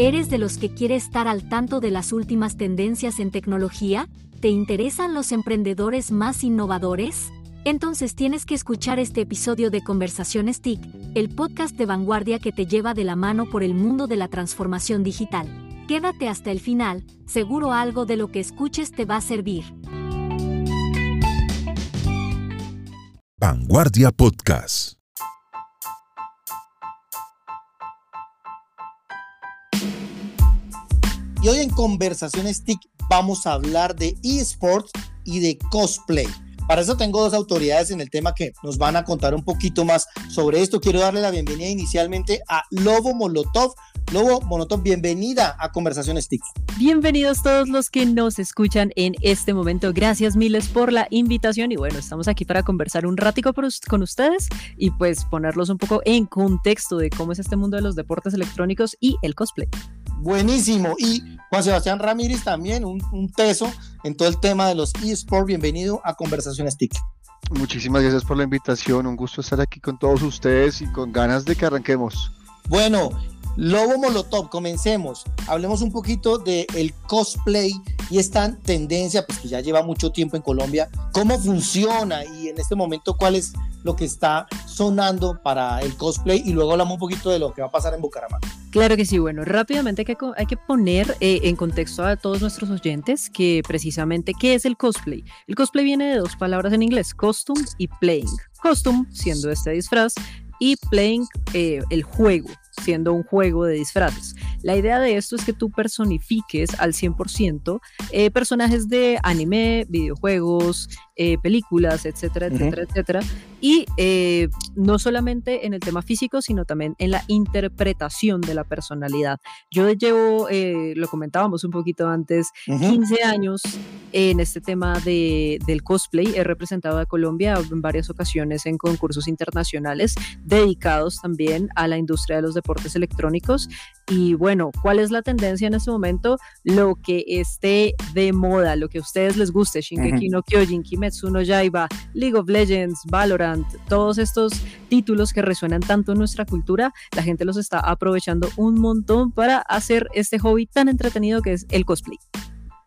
¿Eres de los que quiere estar al tanto de las últimas tendencias en tecnología? ¿Te interesan los emprendedores más innovadores? Entonces tienes que escuchar este episodio de Conversaciones TIC, el podcast de vanguardia que te lleva de la mano por el mundo de la transformación digital. Quédate hasta el final, seguro algo de lo que escuches te va a servir. Vanguardia Podcast. Y hoy en Conversaciones TIC vamos a hablar de esports y de cosplay. Para eso tengo dos autoridades en el tema que nos van a contar un poquito más sobre esto. Quiero darle la bienvenida inicialmente a Lobo Molotov. Lobo Molotov, bienvenida a Conversaciones TIC. Bienvenidos todos los que nos escuchan en este momento. Gracias miles por la invitación y bueno, estamos aquí para conversar un ratico con ustedes y pues ponerlos un poco en contexto de cómo es este mundo de los deportes electrónicos y el cosplay. Buenísimo. Y Juan Sebastián Ramírez también, un, un peso en todo el tema de los eSports. Bienvenido a Conversaciones TIC. Muchísimas gracias por la invitación. Un gusto estar aquí con todos ustedes y con ganas de que arranquemos. Bueno, Lobo Molotov, comencemos. Hablemos un poquito del el cosplay y esta tendencia, pues que ya lleva mucho tiempo en Colombia. ¿Cómo funciona y en este momento cuál es lo que está sonando para el cosplay? Y luego hablamos un poquito de lo que va a pasar en Bucaramanga. Claro que sí, bueno, rápidamente hay que, poner eh, en contexto a todos nuestros oyentes que precisamente, ¿qué es el cosplay? El cosplay viene de dos palabras en inglés, costume y playing. Costume siendo este disfraz y playing eh, el juego, siendo un juego de disfraces. La idea de esto es que tú personifiques al 100% eh, personajes de anime, videojuegos, eh, películas, etcétera, etcétera, etcétera. Y eh, no solamente en el tema físico, sino también en la interpretación de la personalidad. Yo llevo, lo comentábamos un poquito antes, 15 años en este tema de, del cosplay. He representado a Colombia en varias ocasiones en concursos internacionales dedicados también a la industria de los deportes electrónicos. Y bueno, ¿cuál es la tendencia en este momento? Lo que esté de moda, lo que a ustedes les guste, Shingeki no Kyojin, Kimetsu no Yaiba, League of Legends, Valorant, todos estos títulos que resuenan tanto en nuestra cultura, la gente los está aprovechando un montón para hacer este hobby tan entretenido que es el cosplay.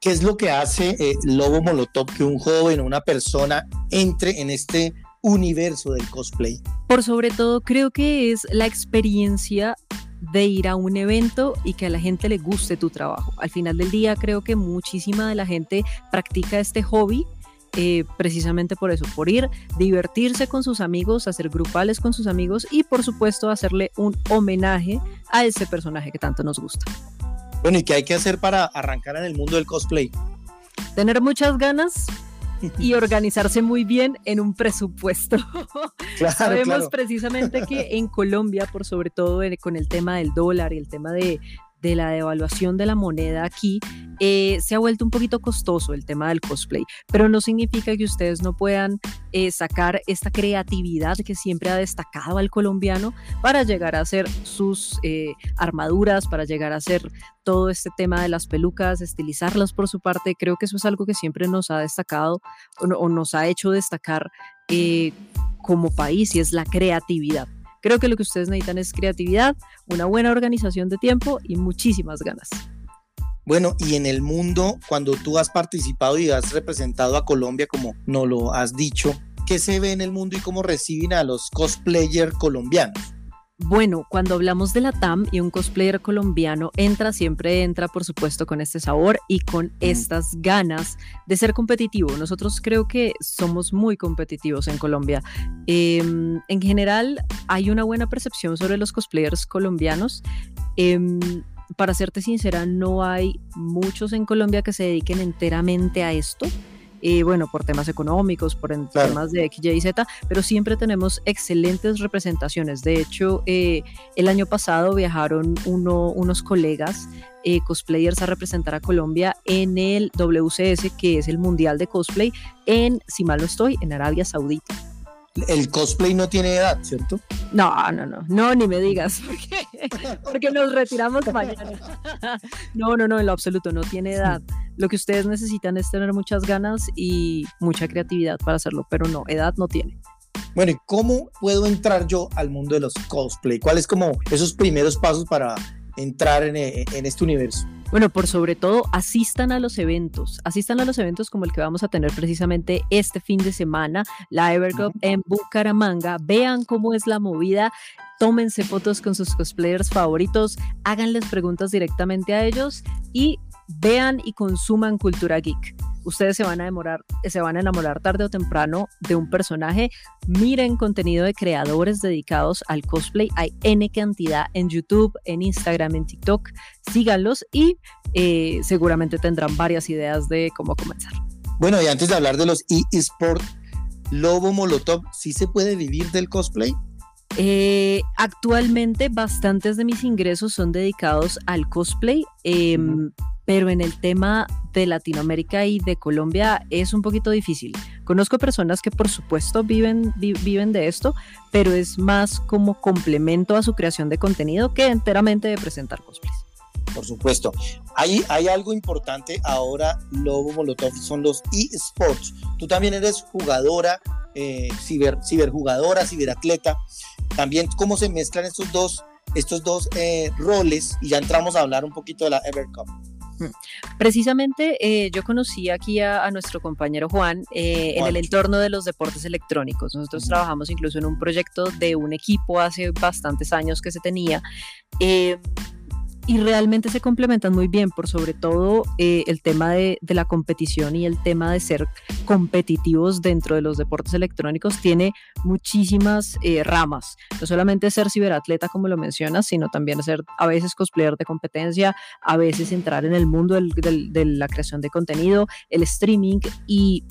¿Qué es lo que hace eh, Lobo Molotov que un joven o una persona entre en este universo del cosplay? Por sobre todo, creo que es la experiencia de ir a un evento y que a la gente le guste tu trabajo. Al final del día creo que muchísima de la gente practica este hobby eh, precisamente por eso, por ir, divertirse con sus amigos, hacer grupales con sus amigos y por supuesto hacerle un homenaje a ese personaje que tanto nos gusta. Bueno, ¿y qué hay que hacer para arrancar en el mundo del cosplay? Tener muchas ganas, y organizarse muy bien en un presupuesto. Sabemos precisamente que en Colombia, por sobre todo con el tema del dólar y el tema de, de la devaluación de la moneda aquí, eh, se ha vuelto un poquito costoso el tema del cosplay, pero no significa que ustedes no puedan eh, sacar esta creatividad que siempre ha destacado al colombiano para llegar a hacer sus eh, armaduras, para llegar a hacer todo este tema de las pelucas, estilizarlas por su parte. Creo que eso es algo que siempre nos ha destacado o nos ha hecho destacar como país y es la creatividad. Creo que lo que ustedes necesitan es creatividad, una buena organización de tiempo y muchísimas ganas. Bueno, y en el mundo, cuando tú has participado y has representado a Colombia, como no lo has dicho, ¿qué se ve en el mundo y cómo reciben a los cosplayers colombianos? Bueno, cuando hablamos de la TAM y un cosplayer colombiano entra, siempre entra, por supuesto, con este sabor y con estas ganas de ser competitivo. Nosotros creo que somos muy competitivos en Colombia. Em, en general, hay una buena percepción sobre los cosplayers colombianos. Em, para serte sincera, no hay muchos en Colombia que se dediquen enteramente a esto. Eh, bueno, por temas económicos, por temas de X, Y, Z, pero siempre tenemos excelentes representaciones. De hecho, eh, el año pasado viajaron unos colegas eh, cosplayers a representar a Colombia en el WCS, que es el Mundial de Cosplay, en, si mal no estoy, en Arabia Saudita el cosplay no tiene edad, ¿cierto? No, no, no, no, ni me digas, porque, porque nos retiramos mañana. No, no, no, en lo absoluto, no tiene edad. Lo que ustedes necesitan es tener muchas ganas y mucha creatividad para hacerlo, pero no, edad no tiene. Bueno, ¿y cómo puedo entrar yo al mundo de los cosplay? ¿Cuáles como esos primeros pasos para entrar en, en este universo? Bueno, por sobre todo, asistan a los eventos. Asistan a los eventos como el que vamos a tener precisamente este fin de semana, la Evercup en Bucaramanga. Vean cómo es la movida. Tómense fotos con sus cosplayers favoritos, háganles preguntas directamente a ellos y vean y consuman cultura geek ustedes se van a demorar, se van a enamorar tarde o temprano de un personaje. Miren contenido de creadores dedicados al cosplay. Hay N cantidad en YouTube, en Instagram, en TikTok. Síganlos y eh, seguramente tendrán varias ideas de cómo comenzar. Bueno, y antes de hablar de los eSport, Lobo Molotov, ¿sí se puede vivir del cosplay? Eh, actualmente bastantes de mis ingresos son dedicados al cosplay. Em, pero en el tema de Latinoamérica y de Colombia es un poquito difícil. Conozco personas que por supuesto viven, viven de esto, pero es más como complemento a su creación de contenido que enteramente de presentar cosplays. Por supuesto. Hay, hay algo importante ahora, Lobo Molotov, son los eSports. Tú también eres jugadora, eh, ciber, ciberjugadora, ciberatleta. También cómo se mezclan estos dos, estos dos eh, roles y ya entramos a hablar un poquito de la EverCup. Precisamente eh, yo conocí aquí a, nuestro compañero Juan, eh, en el entorno de los deportes electrónicos. Nosotros trabajamos incluso en un proyecto de un equipo hace bastantes años que se tenía. Eh, y realmente se complementan muy bien por sobre todo eh, el tema de, la competición y el tema de ser competitivos dentro de los deportes electrónicos tiene muchísimas eh, ramas. No solamente ser ciberatleta como lo mencionas, sino también ser a veces cosplayer de competencia, a veces entrar en el mundo de la creación de contenido, el streaming y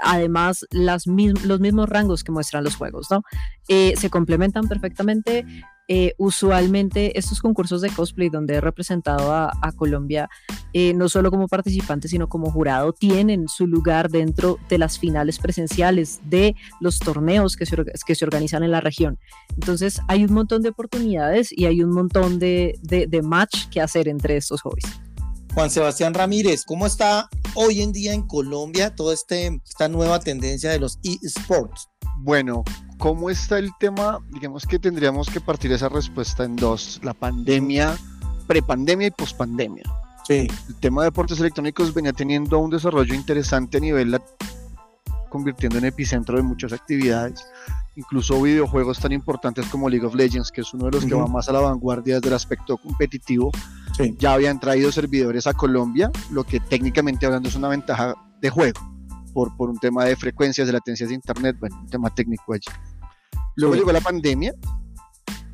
además los mismos rangos que muestran los juegos, ¿no? Eh, se complementan perfectamente eh, usualmente estos concursos de cosplay donde he representado a, Colombia, eh, no solo como participante, sino como jurado, tienen su lugar dentro de las finales presenciales de los torneos que se, organizan en la región. Entonces hay un montón de oportunidades y hay un montón de, de match que hacer entre estos hobbies. Juan Sebastián Ramírez, ¿cómo está hoy en día en Colombia toda este, esta nueva tendencia de los eSports? Bueno, ¿cómo está el tema? Digamos que tendríamos que partir esa respuesta en dos, la pandemia, prepandemia y pospandemia. Sí. El tema de deportes electrónicos venía teniendo un desarrollo interesante a nivel convirtiendo en epicentro de muchas actividades, incluso videojuegos tan importantes como League of Legends, que es uno de los que va más a la vanguardia desde el aspecto competitivo, ya habían traído servidores a Colombia, lo que técnicamente hablando es una ventaja de juego, por, por un tema de frecuencias, de latencias de internet, bueno, un tema técnico allí. Luego llegó la pandemia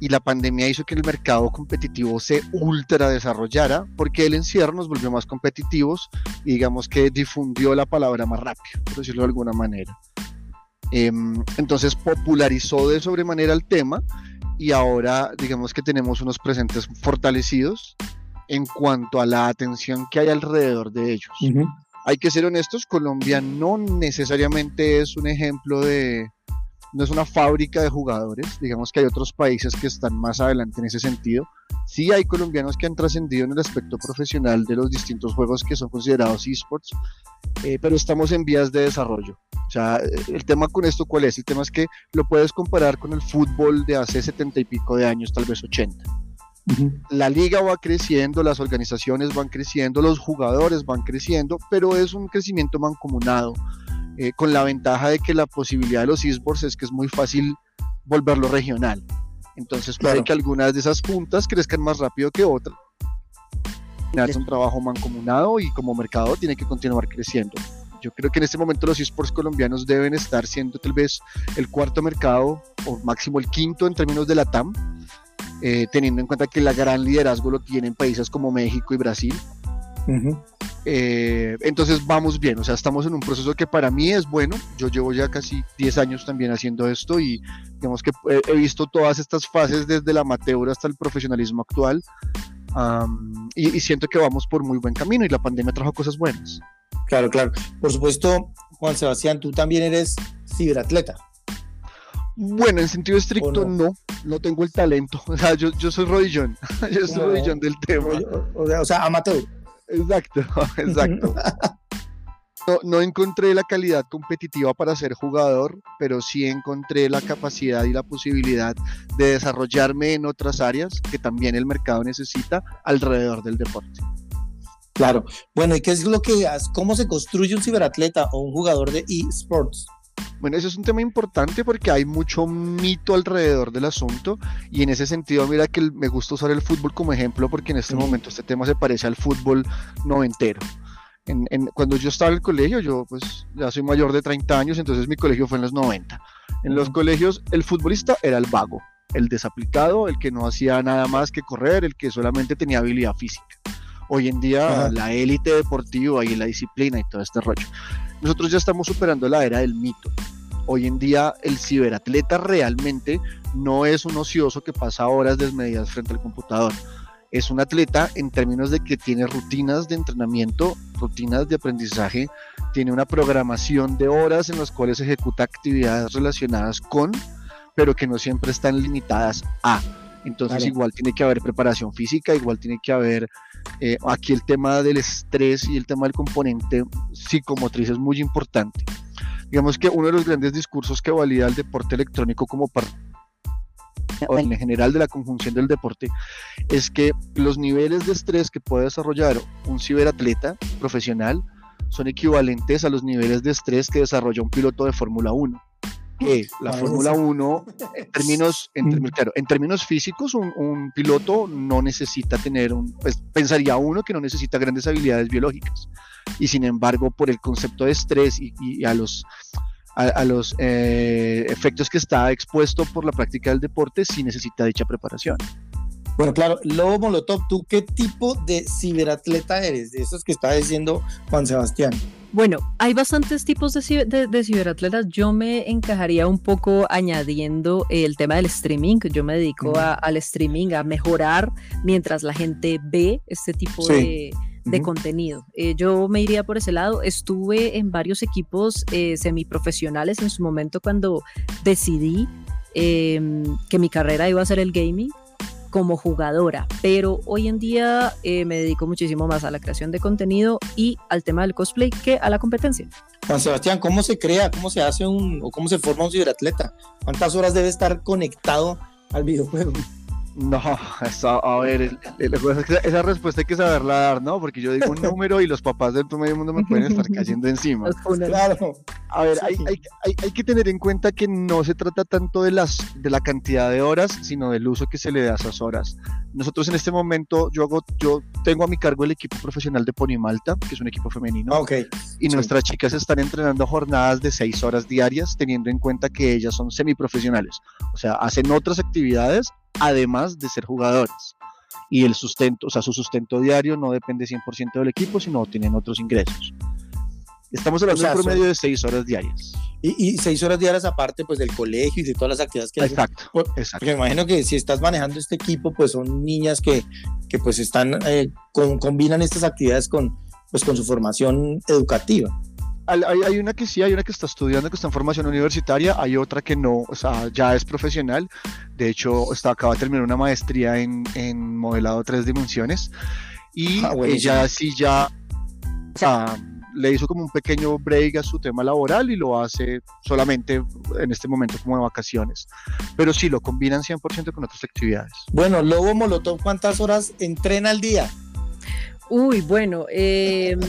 y la pandemia hizo que el mercado competitivo se ultra desarrollara porque el encierro nos volvió más competitivos y digamos que difundió la palabra más rápido, por decirlo de alguna manera. Em, entonces popularizó de sobremanera el tema y ahora digamos que tenemos unos presentes fortalecidos en cuanto a la atención que hay alrededor de ellos. Hay que ser honestos, Colombia no necesariamente es un ejemplo de, no es una fábrica de jugadores, digamos que hay otros países que están más adelante en ese sentido. Sí hay colombianos que han trascendido en el aspecto profesional de los distintos juegos que son considerados esports, eh, pero estamos en vías de desarrollo. O sea, el tema con esto, ¿cuál es? El tema es que lo puedes comparar con el fútbol de hace setenta y pico de años, tal vez 80 la liga va creciendo, las organizaciones van creciendo, los jugadores van creciendo, pero es un crecimiento mancomunado, eh, con la ventaja de que la posibilidad de los esports es que es muy fácil volverlo regional. Entonces puede que algunas de esas puntas crezcan más rápido que otras. Es un trabajo mancomunado y como mercado tiene que continuar creciendo. Yo creo que en este momento los esports colombianos deben estar siendo tal vez el cuarto mercado o máximo el quinto en términos de la TAM eh, teniendo en cuenta que el gran liderazgo lo tienen países como México y Brasil. Eh, entonces vamos bien, o sea, estamos en un proceso que para mí es bueno. Yo llevo ya casi 10 años también haciendo esto y digamos que he visto todas estas fases desde el amateur hasta el profesionalismo actual y, y, siento que vamos por muy buen camino y la pandemia trajo cosas buenas. Claro, claro. Por supuesto, Juan Sebastián, tú también eres ciberatleta. Bueno, en sentido estricto no? no, tengo el talento. O sea, yo, yo soy rodillón, yo soy rodillón del tema. O, sea, amateur. Exacto, exacto. no, encontré la calidad competitiva para ser jugador, pero sí encontré la capacidad y la posibilidad de desarrollarme en otras áreas que también el mercado necesita alrededor del deporte. Claro. Bueno, ¿y qué es lo que, cómo se construye un ciberatleta o un jugador de eSports? Bueno, ese es un tema importante porque hay mucho mito alrededor del asunto y en ese sentido, mira que me gusta usar el fútbol como ejemplo porque en este momento este tema se parece al fútbol noventero. En, cuando yo estaba en el colegio, yo pues ya soy mayor de 30 años, entonces mi colegio fue en los 90. En los colegios el futbolista era el vago, el desaplicado, el que no hacía nada más que correr, el que solamente tenía habilidad física. Hoy en día la élite deportiva y la disciplina y todo este rollo. Nosotros ya estamos superando la era del mito. Hoy en día el ciberatleta realmente no es un ocioso que pasa horas desmedidas frente al computador. Es un atleta en términos de que tiene rutinas de entrenamiento, rutinas de aprendizaje, tiene una programación de horas en las cuales ejecuta actividades relacionadas con, pero que no siempre están limitadas a. Entonces igual tiene que haber preparación física, igual tiene que haber eh, aquí el tema del estrés y el tema del componente psicomotriz es muy importante. Digamos que uno de los grandes discursos que valida el deporte electrónico como parte o en general de la conjunción del deporte es que los niveles de estrés que puede desarrollar un ciberatleta profesional son equivalentes a los niveles de estrés que desarrolla un piloto de Fórmula 1 que la Fórmula 1, en términos, en, mm. claro, en términos físicos, un, piloto no necesita tener un, pues, pensaría uno que no necesita grandes habilidades biológicas. Y sin embargo, por el concepto de estrés y, a los, a, los eh, efectos que está expuesto por la práctica del deporte, sí necesita dicha preparación. Bueno, claro, Lobo Molotov, ¿tú qué tipo de ciberatleta eres? De esos que está diciendo Juan Sebastián. Bueno, hay bastantes tipos de, ciberatletas. Yo me encajaría un poco añadiendo el tema del streaming. Yo me dedico al streaming, a mejorar mientras la gente ve este tipo de, contenido. Eh, yo me iría por ese lado. Estuve en varios equipos eh, semiprofesionales en su momento cuando decidí em, que mi carrera iba a ser el gaming como jugadora, pero hoy en día eh, me dedico muchísimo más a la creación de contenido y al tema del cosplay que a la competencia. Juan Sebastián, ¿cómo se crea, cómo se hace un o cómo se forma un ciberatleta? ¿Cuántas horas debe estar conectado al videojuego? No, a ver, esa respuesta hay que saberla dar, ¿no? Porque yo digo un número y los papás del medio mundo me pueden estar cayendo encima. Claro. A ver, hay, hay, hay, que tener en cuenta que no se trata tanto de, las, de la cantidad de horas, sino del uso que se le da a esas horas. Nosotros en este momento, yo, hago, yo tengo a mi cargo el equipo profesional de Pony Malta, que es un equipo femenino. Ah, okay. Y nuestras chicas están entrenando jornadas de seis horas diarias, teniendo en cuenta que ellas son semiprofesionales. O sea, hacen otras actividades además de ser jugadores. Y el sustento, o sea, su sustento diario no depende 100% del equipo, sino tienen otros ingresos. Estamos hablando de un promedio de seis horas diarias. Y, seis horas diarias aparte pues del colegio y de todas las actividades que exacto, exacto. Porque me imagino que si estás manejando este equipo pues son niñas que, que pues están eh, combinan estas actividades con pues con su formación educativa hay, una que sí, hay una que está estudiando, que está en formación universitaria, hay otra que no, o sea, ya es profesional. De hecho, está, acaba de terminar una maestría en, en modelado tres dimensiones. Y ah, ella sí ya le hizo como un pequeño break a su tema laboral y lo hace solamente en este momento como de vacaciones. Pero sí, lo combinan 100% con otras actividades. Bueno, Lobo Molotov, ¿cuántas horas entrena al día? Uy, bueno, em,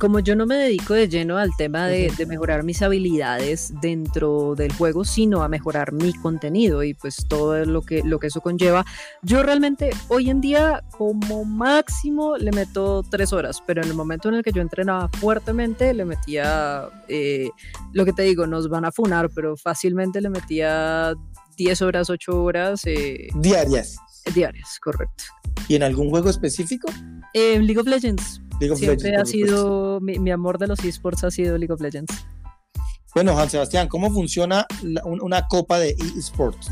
como yo no me dedico de lleno al tema de, mejorar mis habilidades dentro del juego, sino a mejorar mi contenido y pues todo lo que, lo que eso conlleva, yo realmente hoy en día como máximo le meto tres horas, pero en el momento en el que yo entrenaba fuertemente le metía, eh, lo que te digo, nos van a funar, pero fácilmente le metía 10 horas, 8 horas. Eh, diarias. Diarias, correcto. ¿Y en algún juego específico? En League of Legends. Siempre ha sido, mi, amor de los esports ha sido League of Legends. Bueno, Juan Sebastián, ¿cómo funciona una copa de esports?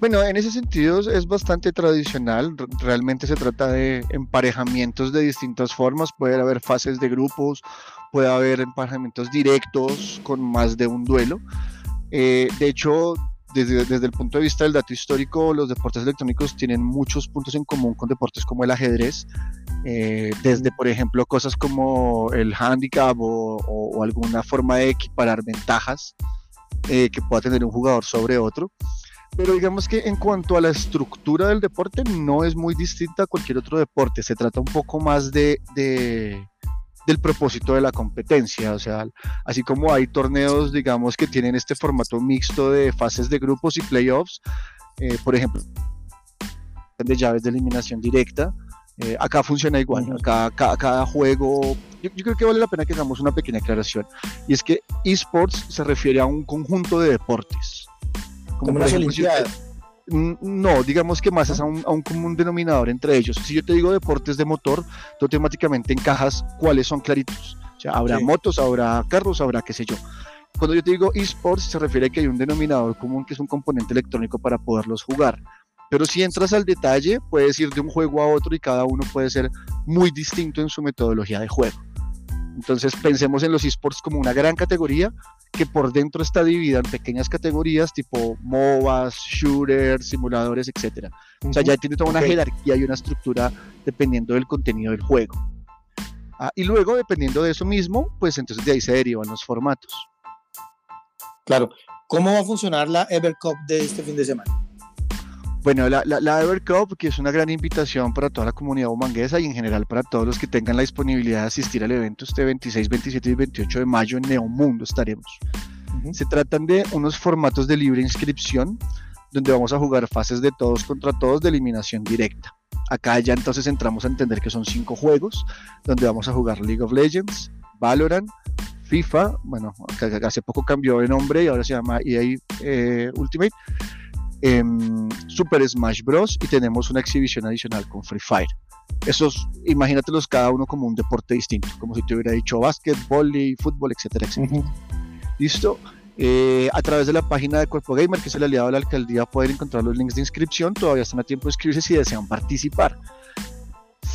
Bueno, en ese sentido es bastante tradicional. Realmente se trata de emparejamientos de distintas formas. Puede haber fases de grupos, puede haber emparejamientos directos con más de un duelo. Eh, de hecho, desde, el punto de vista del dato histórico, los deportes electrónicos tienen muchos puntos en común con deportes como el ajedrez, eh, desde por ejemplo cosas como el handicap o, alguna forma de equiparar ventajas eh, que pueda tener un jugador sobre otro. Pero digamos que en cuanto a la estructura del deporte no es muy distinta a cualquier otro deporte, se trata un poco más de, del propósito de la competencia, o sea, así como hay torneos, digamos, que tienen este formato mixto de fases de grupos y playoffs, eh, por ejemplo, de llaves de eliminación directa, eh, acá funciona igual, acá cada, juego, yo, creo que vale la pena que hagamos una pequeña aclaración, y es que esports se refiere a un conjunto de deportes. Como, una no, digamos que más es a un, común denominador entre ellos. Si yo te digo deportes de motor, tú automáticamente encajas cuáles son claritos. O sea, habrá motos, habrá carros, habrá qué sé yo. Cuando yo te digo esports, se refiere a que hay un denominador común que es un componente electrónico para poderlos jugar. Pero si entras al detalle, puedes ir de un juego a otro y cada uno puede ser muy distinto en su metodología de juego. Entonces pensemos en los esports como una gran categoría que por dentro está dividida en pequeñas categorías tipo MOBAs, shooters, simuladores, etc. O sea, ya tiene toda una jerarquía y una estructura dependiendo del contenido del juego. Ah, y luego, dependiendo de eso mismo, pues entonces de ahí se derivan los formatos. Claro. ¿Cómo va a funcionar la Evercup de este fin de semana? Bueno, la, la, Evercup, que es una gran invitación para toda la comunidad humanguesa y en general para todos los que tengan la disponibilidad de asistir al evento este 26, 27 y 28 de mayo en Neomundo estaremos. Se tratan de unos formatos de libre inscripción donde vamos a jugar fases de todos contra todos de eliminación directa. Acá ya entonces entramos a entender que son cinco juegos donde vamos a jugar League of Legends, Valorant, FIFA, bueno, hace poco cambió de nombre y ahora se llama EA eh, Ultimate, Super Smash Bros. y tenemos una exhibición adicional con Free Fire. Esos, imagínatelos cada uno como un deporte distinto, como si te hubiera dicho básquet, y fútbol, etcétera, etcétera. ¿Listo? Eh, a través de la página de Cuerpo Gamer, que es el aliado de la alcaldía, pueden encontrar los links de inscripción. Todavía están a tiempo de inscribirse si desean participar.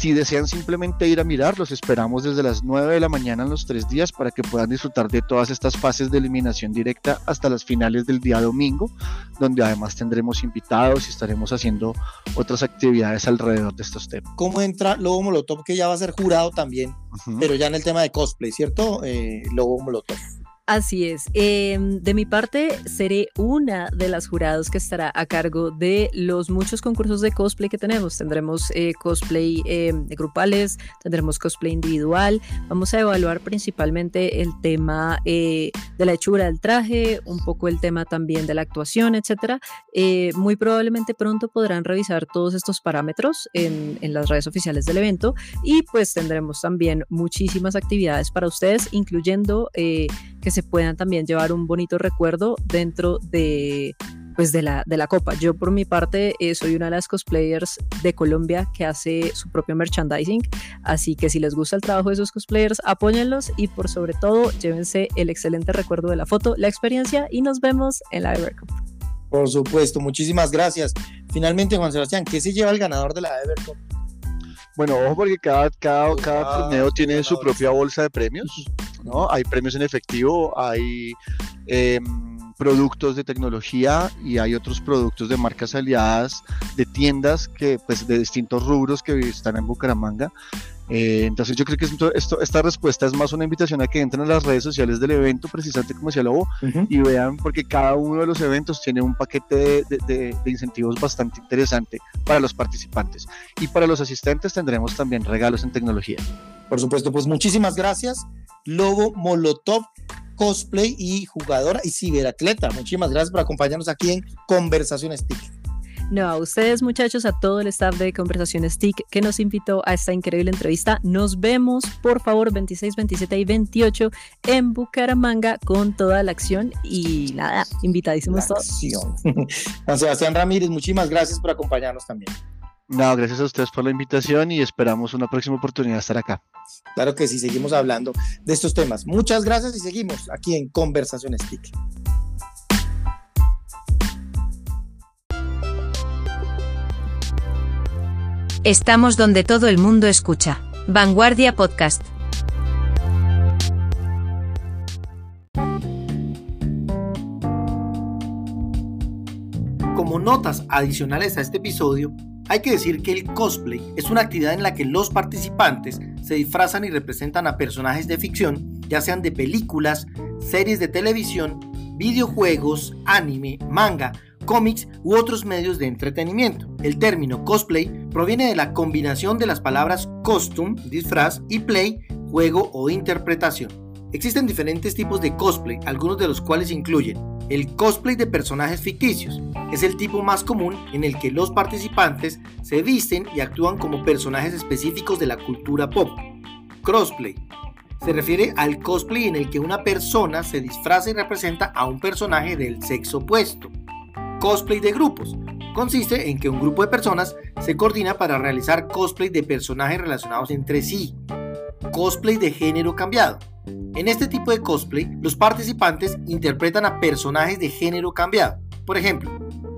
Si desean simplemente ir a mirar, los esperamos desde las 9 de la mañana en los tres días para que puedan disfrutar de todas estas fases de eliminación directa hasta las finales del día domingo, donde además tendremos invitados y estaremos haciendo otras actividades alrededor de estos temas. ¿Cómo entra Lobo Molotov, que ya va a ser jurado también, pero ya en el tema de cosplay, ¿cierto? Eh, Lobo Molotov. Así es. Em, de mi parte, seré una de las jurados que estará a cargo de los muchos concursos de cosplay que tenemos. Tendremos eh, cosplay em, grupales, tendremos cosplay individual. Vamos a evaluar principalmente el tema eh, de la hechura del traje, un poco el tema también de la actuación, etcétera. Eh, muy probablemente pronto podrán revisar todos estos parámetros en, en las redes oficiales del evento y pues tendremos también muchísimas actividades para ustedes, incluyendo que se puedan también llevar un bonito recuerdo dentro de pues de la, de la copa. Yo por mi parte eh, soy una de las cosplayers de Colombia que hace su propio merchandising, así que si les gusta el trabajo de esos cosplayers, apóyenlos y por sobre todo llévense el excelente recuerdo de la foto, la experiencia y nos vemos en la Evercup. Por supuesto, muchísimas gracias. Finalmente, Juan Sebastián, ¿qué se lleva el ganador de la Evercup? Bueno, ojo porque cada, cada, cada torneo tiene su propia bolsa de premios. ¿No? Hay premios en efectivo, hay em, productos de tecnología y hay otros productos de marcas aliadas, de tiendas que, pues, de distintos rubros que están en Bucaramanga. Eh, entonces yo creo que esto, esta respuesta es más una invitación a que entren a las redes sociales del evento, precisamente como decía Lobo, y vean porque cada uno de los eventos tiene un paquete de, de, incentivos bastante interesante para los participantes. Y para los asistentes tendremos también regalos en tecnología. Por supuesto, pues muchísimas gracias. Lobo Molotov, cosplay y jugadora y ciberatleta. Muchísimas gracias por acompañarnos aquí en Conversaciones TIC. No, a ustedes muchachos, a todo el staff de Conversaciones TIC que nos invitó a esta increíble entrevista. Nos vemos, por favor, 26, 27 y 28 en Bucaramanga con toda la acción y nada, invitadísimos todos. Juan Sebastián Ramírez, muchísimas gracias por acompañarnos también. No, gracias a ustedes por la invitación y esperamos una próxima oportunidad de estar acá. Claro que sí, seguimos hablando de estos temas. Muchas gracias y seguimos aquí en Conversaciones TIC. Estamos donde todo el mundo escucha. Vanguardia Podcast. Como notas adicionales a este episodio, Hay que decir que el cosplay es una actividad en la que los participantes se disfrazan y representan a personajes de ficción, ya sean de películas, series de televisión, videojuegos, anime, manga, cómics u otros medios de entretenimiento. El término cosplay proviene de la combinación de las palabras costume, disfraz, y play, juego o interpretación. Existen diferentes tipos de cosplay, algunos de los cuales incluyen el cosplay de personajes ficticios. Es el tipo más común en el que los participantes se visten y actúan como personajes específicos de la cultura pop. Crossplay. Se refiere al cosplay en el que una persona se disfraza y representa a un personaje del sexo opuesto. Cosplay de grupos. Consiste en que un grupo de personas se coordina para realizar cosplay de personajes relacionados entre sí. Cosplay de género cambiado en este tipo de cosplay, los participantes interpretan a personajes de género cambiado. Por ejemplo,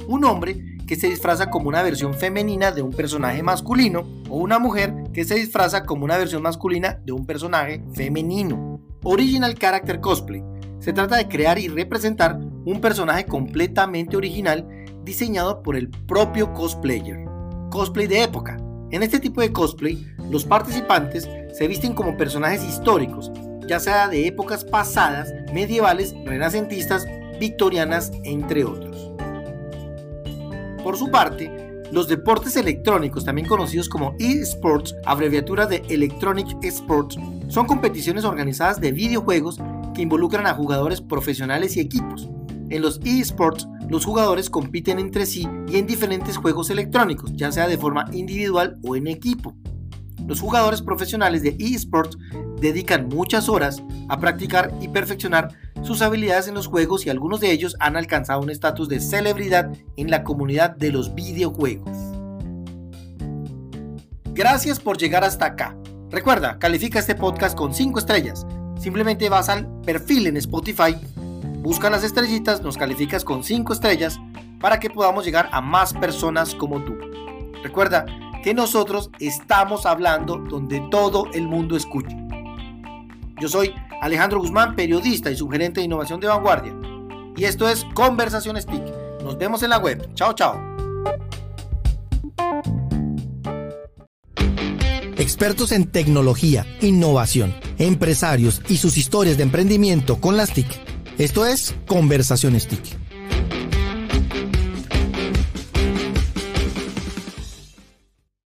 un hombre que se disfraza como una versión femenina de un personaje masculino o una mujer que se disfraza como una versión masculina de un personaje femenino. Original Character Cosplay. Se trata de crear y representar un personaje completamente original diseñado por el propio cosplayer. Cosplay de época. En este tipo de cosplay, los participantes se visten como personajes históricos ya sea de épocas pasadas, medievales, renacentistas, victorianas, entre otros. Por su parte, los deportes electrónicos, también conocidos como eSports, abreviatura de Electronic Sports, son competiciones organizadas de videojuegos que involucran a jugadores profesionales y equipos. En los eSports, los jugadores compiten entre sí y en diferentes juegos electrónicos, ya sea de forma individual o en equipo. Los jugadores profesionales de eSports dedican muchas horas a practicar y perfeccionar sus habilidades en los juegos y algunos de ellos han alcanzado un estatus de celebridad en la comunidad de los videojuegos. Gracias por llegar hasta acá. Recuerda, califica este podcast con 5 estrellas. Simplemente vas al perfil en Spotify, busca las estrellitas, nos calificas con 5 estrellas para que podamos llegar a más personas como tú. Recuerda que nosotros estamos hablando donde todo el mundo escuche. Yo soy Alejandro Guzmán, periodista y sugerente de innovación de vanguardia. Y esto es Conversaciones TIC. Nos vemos en la web. Chao, chao. Expertos en tecnología, innovación, empresarios y sus historias de emprendimiento con las TIC. Esto es Conversaciones TIC.